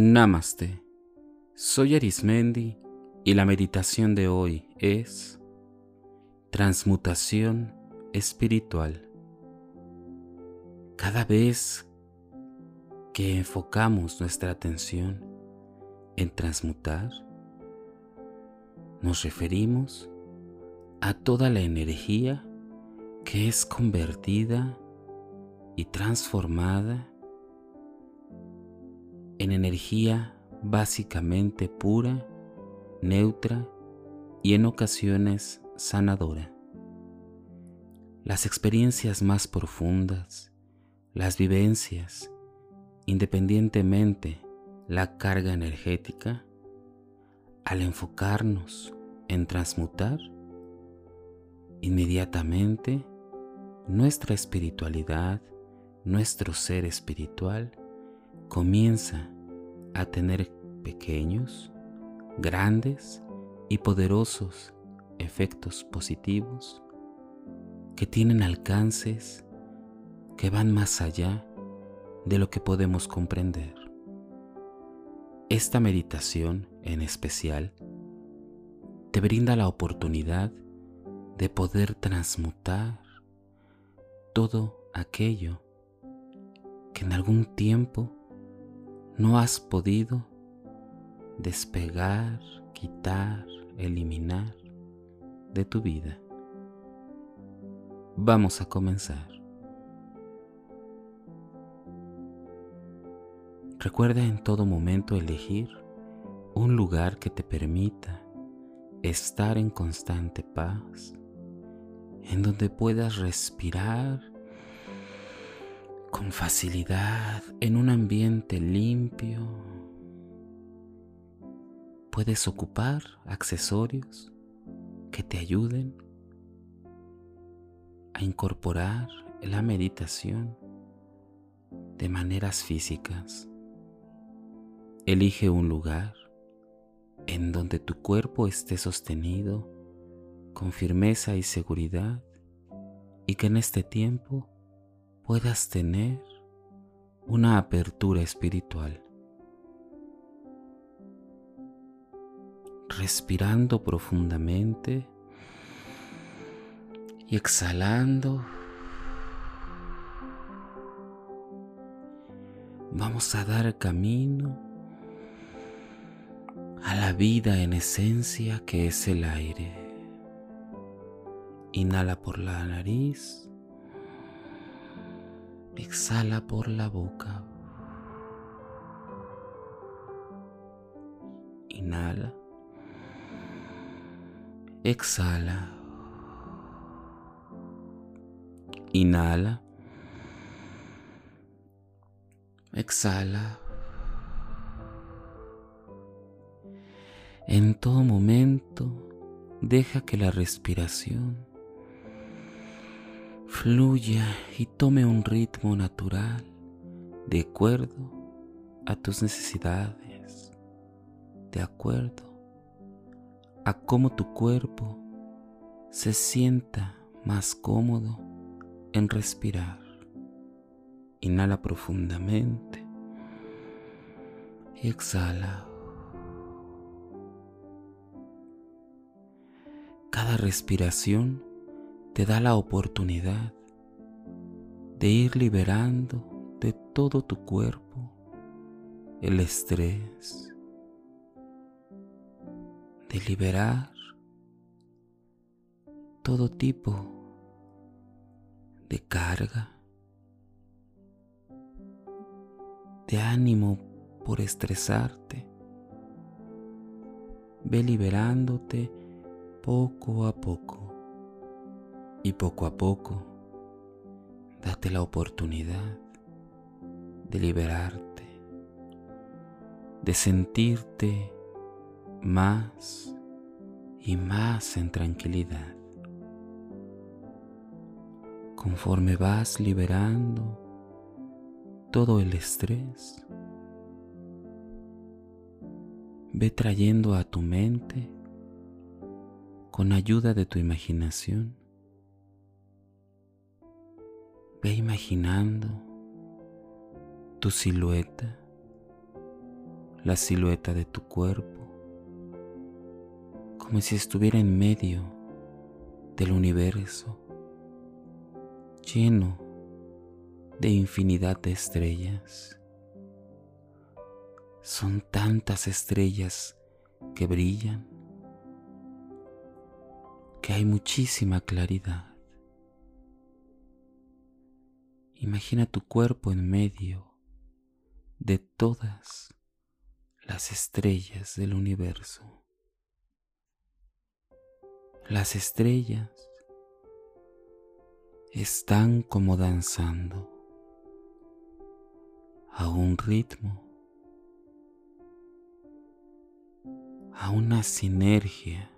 Namaste. Soy Arismendi y la meditación de hoy es transmutación espiritual. Cada vez que enfocamos nuestra atención en transmutar, nos referimos a toda la energía que es convertida y transformada en energía básicamente pura, neutra y en ocasiones sanadora. Las experiencias más profundas, las vivencias, independientemente la carga energética, al enfocarnos en transmutar, inmediatamente nuestra espiritualidad, nuestro ser espiritual, comienza a tener pequeños, grandes y poderosos efectos positivos que tienen alcances que van más allá de lo que podemos comprender. Esta meditación en especial te brinda la oportunidad de poder transmutar todo aquello que en algún tiempo no has podido despegar, quitar, eliminar de tu vida. Vamos a comenzar. Recuerda en todo momento elegir un lugar que te permita estar en constante paz, en donde puedas respirar con facilidad en un ambiente limpio. Puedes ocupar accesorios que te ayuden a incorporar la meditación de maneras físicas. Elige un lugar en donde tu cuerpo esté sostenido con firmeza y seguridad y que en este tiempo puedas tener una apertura espiritual. Respirando profundamente y exhalando. Vamos a dar camino a la vida en esencia que es el aire. Inhala por la nariz. Exhala por la boca. Inhala. Exhala. Inhala. Exhala. En todo momento, deja que la respiración fluya y tome un ritmo natural de acuerdo a tus necesidades, de acuerdo a cómo tu cuerpo se sienta más cómodo en respirar. Inhala profundamente y exhala. Cada respiración te da la oportunidad de ir liberando de todo tu cuerpo el estrés, de liberar todo tipo de carga, de ánimo por estresarte. Ve liberándote poco a poco. Y poco a poco, date la oportunidad de liberarte, de sentirte más y más en tranquilidad. Conforme vas liberando todo el estrés, ve trayendo a tu mente, con ayuda de tu imaginación, Ve imaginando tu silueta la silueta de tu cuerpo, como si estuviera en medio del universo, lleno de infinidad de estrellas. Son tantas estrellas que brillan, que hay muchísima claridad. Imagina tu cuerpo en medio de todas las estrellas del universo. Las estrellas están como danzando a un ritmo, a una sinergia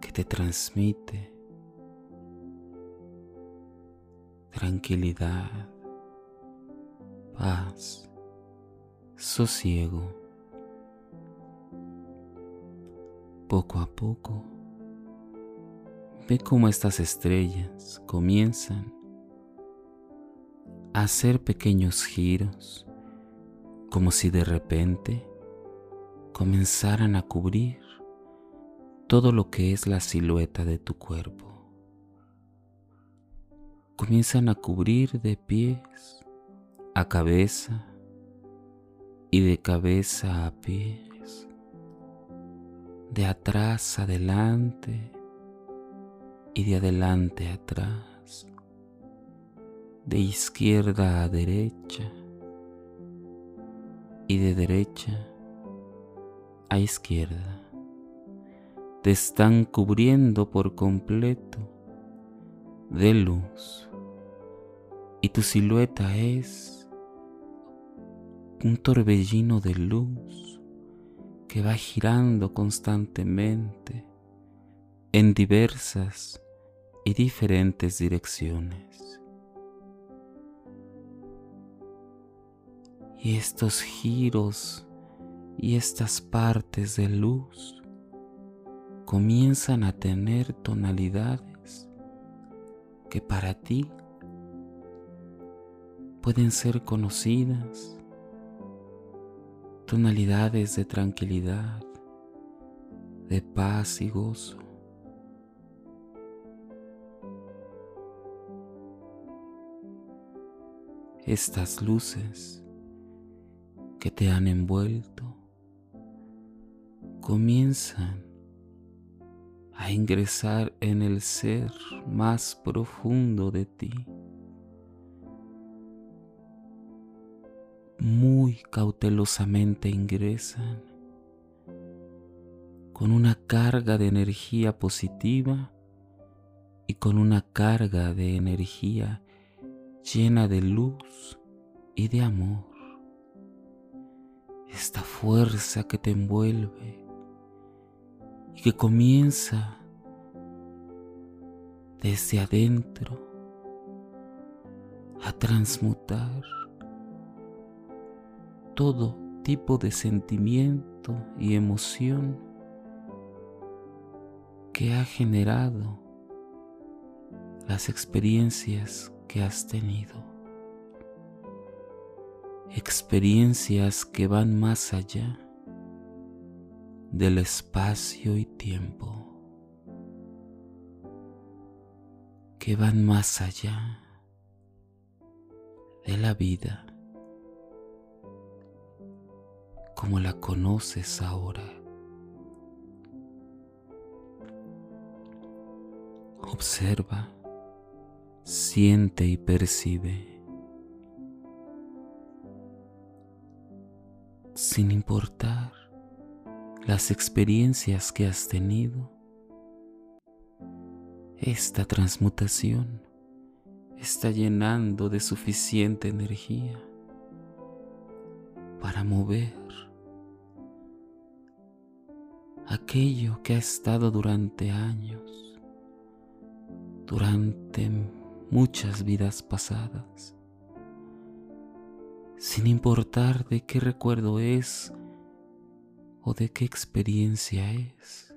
que te transmite tranquilidad, paz, sosiego. Poco a poco, ve cómo estas estrellas comienzan a hacer pequeños giros, como si de repente comenzaran a cubrir todo lo que es la silueta de tu cuerpo comienzan a cubrir de pies a cabeza y de cabeza a pies, de atrás adelante y de adelante atrás, de izquierda a derecha y de derecha a izquierda. Te están cubriendo por completo de luz y tu silueta es un torbellino de luz que va girando constantemente en diversas y diferentes direcciones. Y estos giros y estas partes de luz comienzan a tener tonalidades que para ti pueden ser conocidas, tonalidades de tranquilidad, de paz y gozo. Estas luces que te han envuelto comienzan a ingresar en el ser más profundo de ti. muy cautelosamente ingresan con una carga de energía positiva y con una carga de energía llena de luz y de amor. Esta fuerza que te envuelve y que comienza desde adentro a transmutar todo tipo de sentimiento y emoción que ha generado las experiencias que has tenido. Experiencias que van más allá del espacio y tiempo. Que van más allá de la vida como la conoces ahora. Observa, siente y percibe, sin importar las experiencias que has tenido. Esta transmutación está llenando de suficiente energía para mover aquello que ha estado durante años, durante muchas vidas pasadas, sin importar de qué recuerdo es o de qué experiencia es,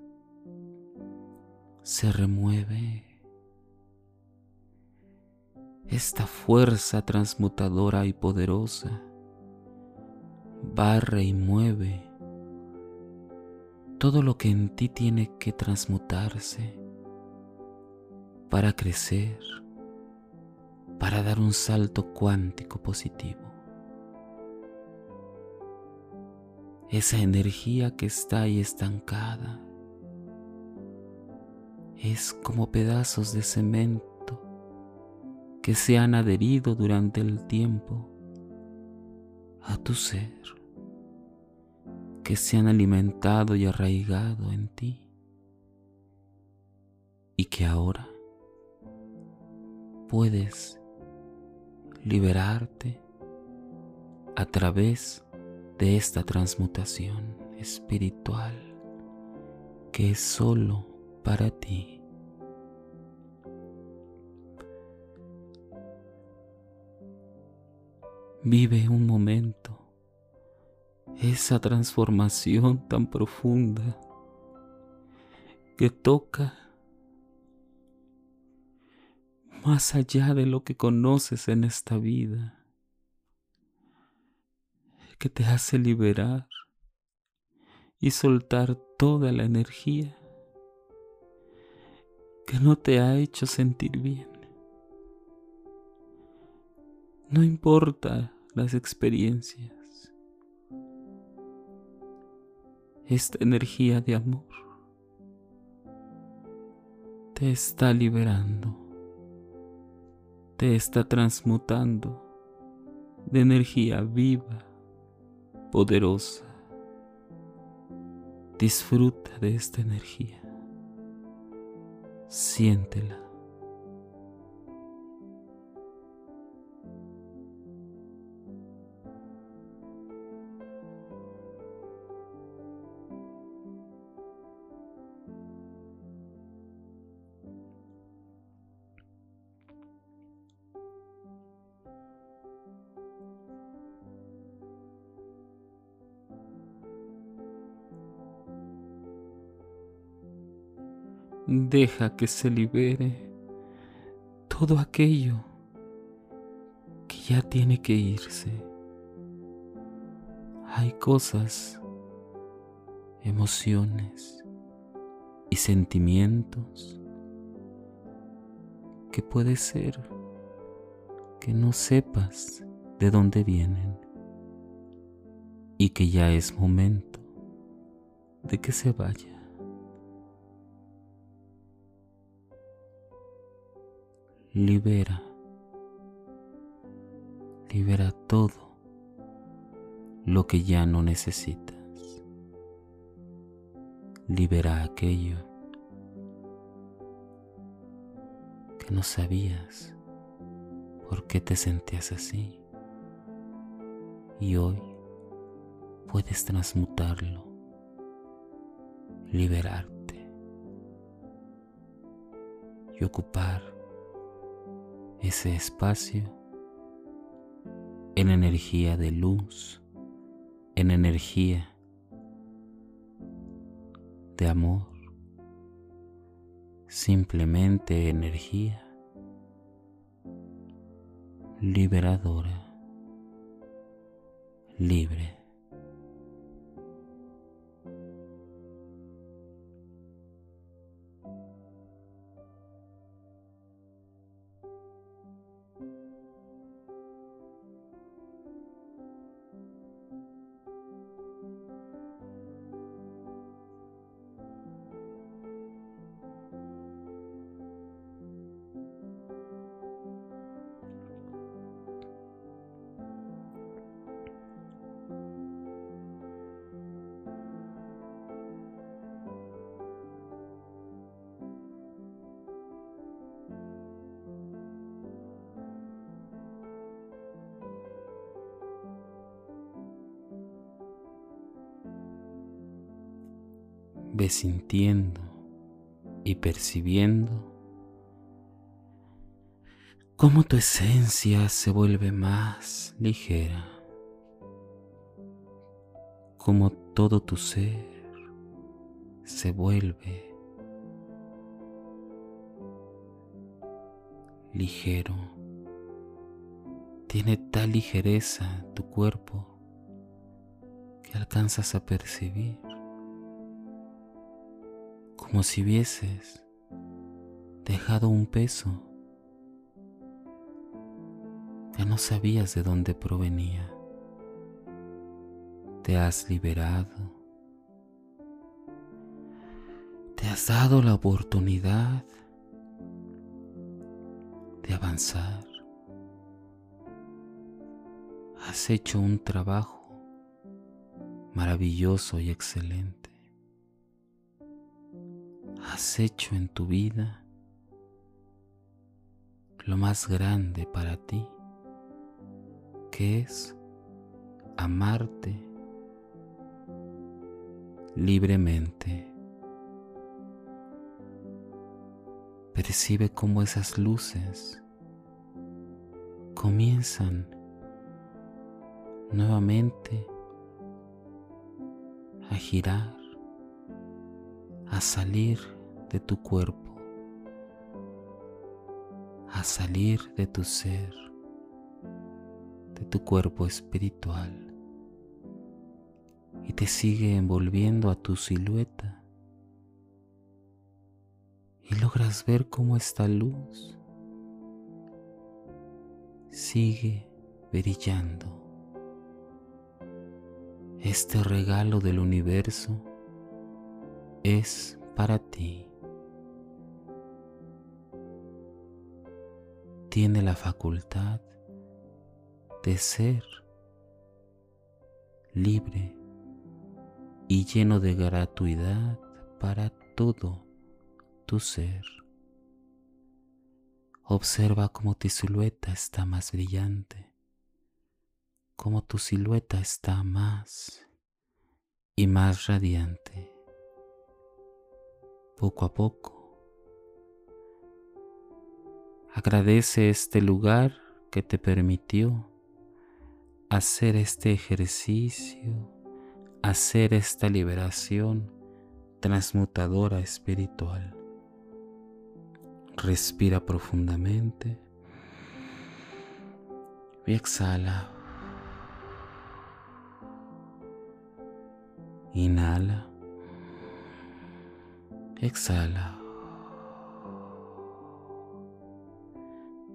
se remueve esta fuerza transmutadora y poderosa barre y mueve todo lo que en ti tiene que transmutarse para crecer, para dar un salto cuántico positivo. Esa energía que está ahí estancada. Es como pedazos de cemento que se han adherido durante el tiempo a tu ser que se han alimentado y arraigado en ti y que ahora puedes liberarte a través de esta transmutación espiritual que es solo para ti. Vive un momento esa transformación tan profunda que toca más allá de lo que conoces en esta vida, que te hace liberar y soltar toda la energía que no te ha hecho sentir bien. No importa las experiencias. esta energía de amor te está liberando, te está transmutando de energía viva, poderosa. Disfruta de esta energía, siéntela. Deja que se libere todo aquello que ya tiene que irse. Hay cosas, emociones y sentimientos que puede ser que no sepas de dónde vienen y que ya es momento de que se vaya. Libera, libera todo lo que ya no necesitas. Libera aquello que no sabías por qué te sentías así. Y hoy puedes transmutarlo, liberarte y ocupar ese espacio en energía de luz, en energía de amor, simplemente energía liberadora, libre. Ve sintiendo y percibiendo cómo tu esencia se vuelve más ligera, cómo todo tu ser se vuelve ligero. Tiene tal ligereza tu cuerpo que alcanzas a percibir, como si hubieses dejado un peso que no sabías de dónde provenía. Te has liberado. Te has dado la oportunidad de avanzar. Has hecho un trabajo maravilloso y excelente. Has hecho en tu vida lo más grande para ti, que es amarte libremente. Percibe cómo esas luces comienzan nuevamente a girar, a salir de tu cuerpo, a salir de tu ser, de tu cuerpo espiritual y te sigue envolviendo a tu silueta y logras ver cómo esta luz sigue brillando este regalo del universo es para ti. Tiene la facultad de ser libre y lleno de gratuidad para todo tu ser. Observa cómo tu silueta está más brillante como tu silueta está más y más radiante. Poco a poco, agradece este lugar que te permitió hacer este ejercicio, hacer esta liberación transmutadora espiritual. Respira profundamente y exhala. Inhala. Exhala.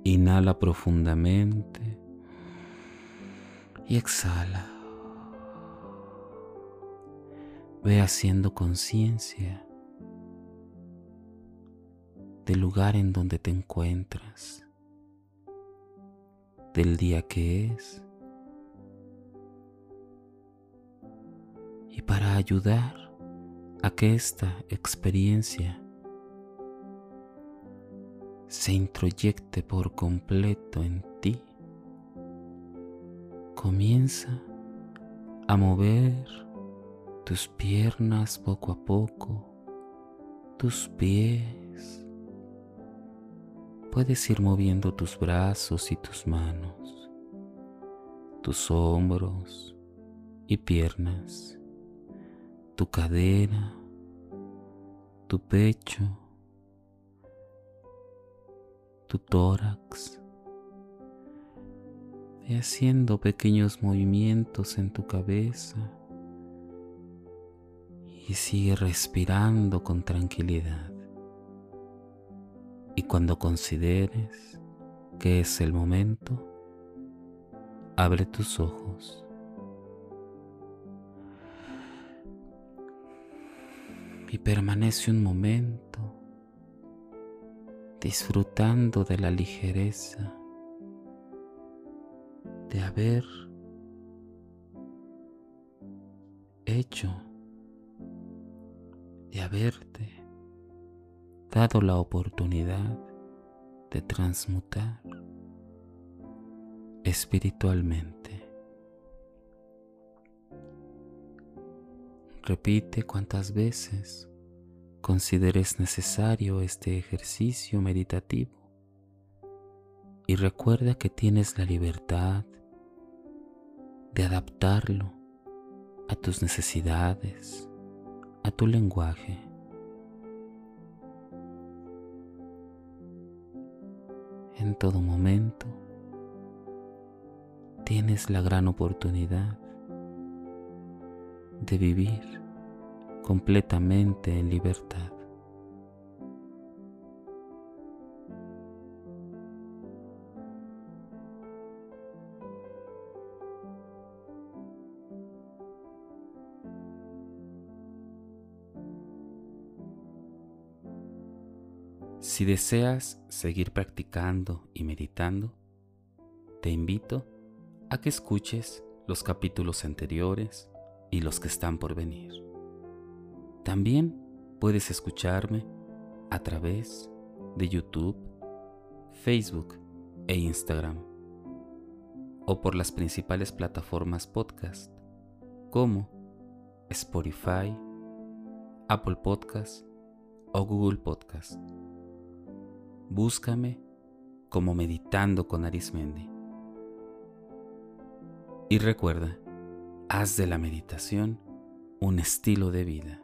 Inhala profundamente y exhala. Ve haciendo conciencia del lugar en donde te encuentras, del día que es y para ayudar a que esta experiencia se introyecte por completo en ti, comienza a mover tus piernas poco a poco, tus pies. Puedes ir moviendo tus brazos y tus manos, tus hombros y piernas tu cadera, tu pecho, tu tórax, y haciendo pequeños movimientos en tu cabeza y sigue respirando con tranquilidad. Y cuando consideres que es el momento, abre tus ojos. y permanece un momento disfrutando de la ligereza de haber hecho, de haberte dado la oportunidad de transmutar espiritualmente. Repite cuantas veces consideres necesario este ejercicio meditativo y recuerda que tienes la libertad de adaptarlo a tus necesidades, a tu lenguaje. En todo momento tienes la gran oportunidad de vivir completamente en libertad. Si deseas seguir practicando y meditando, te invito a que escuches los capítulos anteriores y los que están por venir. También puedes escucharme a través de YouTube, Facebook e Instagram o por las principales plataformas podcast como Spotify, Apple Podcast o Google Podcast. Búscame como Meditando con Arismendi. Y recuerda, haz de la meditación un estilo de vida.